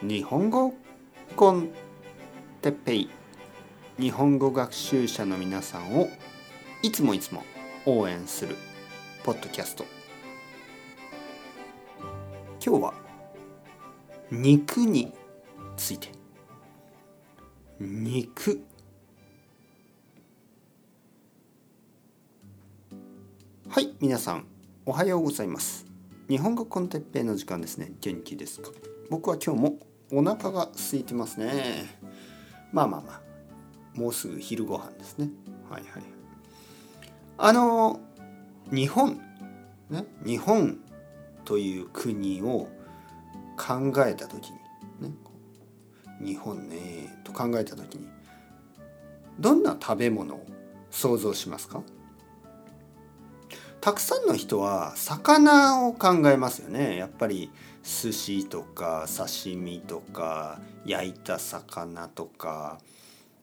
日本語コンテッペイ。日本語学習者の皆さんをいつもいつも応援するポッドキャスト。今日は肉について。肉。はい皆さんおはようございます。日本語コンテッペイの時間ですね。元気ですか？僕は今日もお腹が空いてますね。まあまあまあ。もうすぐ昼ご飯ですね。はいはい。あの日本ね日本という国を考えた時にね日本ねと考えた時にどんな食べ物を想像しますか？たくさんの人は魚を考えますよね。やっぱり寿司とか刺身とか焼いた魚とか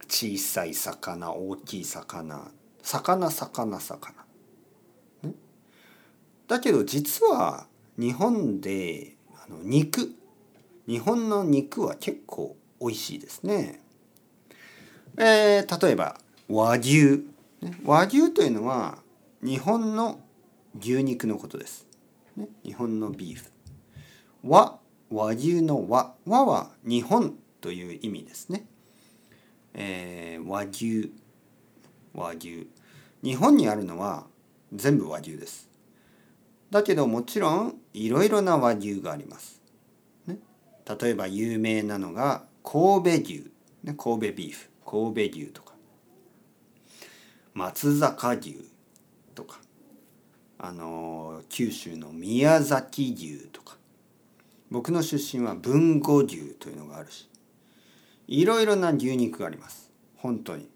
小さい魚大きい魚。魚魚魚、ね、だけど実は日本であの肉。日本の肉は結構美味しいですね。えー、例えば和牛、和牛というのは日本の牛肉のことです。ね、日本のビーフ。和、和牛の和。和は日本という意味ですね。えー、和牛、和牛。日本にあるのは全部和牛です。だけどもちろんいろいろな和牛があります。ね、例えば有名なのが神戸牛、ね、神戸ビーフ、神戸牛とか松坂牛とかあの九州の宮崎牛とか。僕の出身は豊後牛というのがあるし。いろいろな牛肉があります。本当に。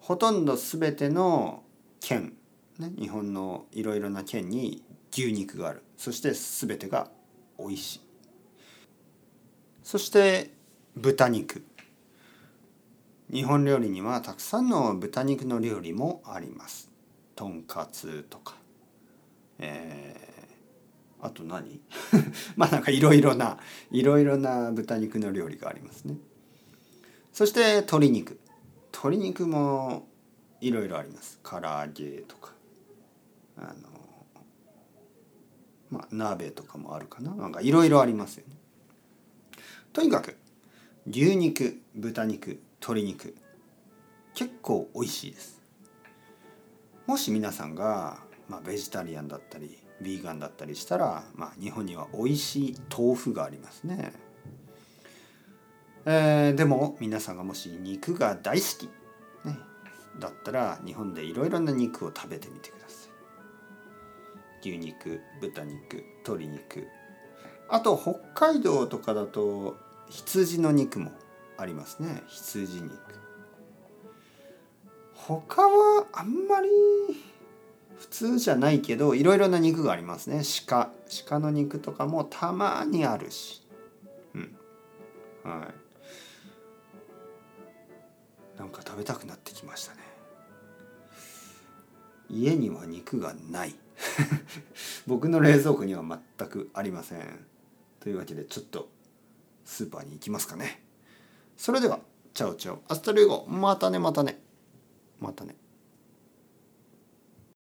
ほとんど全ての県、ね、日本のいろいろな県に牛肉がある。そして全てが美味しい。そして豚肉。日本料理にはたくさんの豚肉の料理もあります。とんかつとか。えー、あと何？まあなんかいろいろないろいろな豚肉の料理がありますね。そして鶏肉。鶏肉もいろいろあります。唐揚げとか。あのまあ鍋とかもあるかな。なんかいろいろありますよね。とにかく牛肉豚肉鶏肉結構美味しいです。もし皆さんがまあ、ベジタリアンだったりヴィーガンだったりしたら、まあ、日本には美味しい豆腐がありますね。えー、でも皆さんがもし肉が大好き、ね、だったら日本でいろいろな肉を食べてみてください。牛肉豚肉鶏肉あと北海道とかだと羊の肉もありますね羊肉他はあんまり普通じゃないけどいろいろな肉がありますね。鹿。鹿の肉とかもたまにあるし。うん。はい。なんか食べたくなってきましたね。家には肉がない。僕の冷蔵庫には全くありません。というわけでちょっとスーパーに行きますかね。それでは Chao chao。 Hasta luego。またねまたね。またね。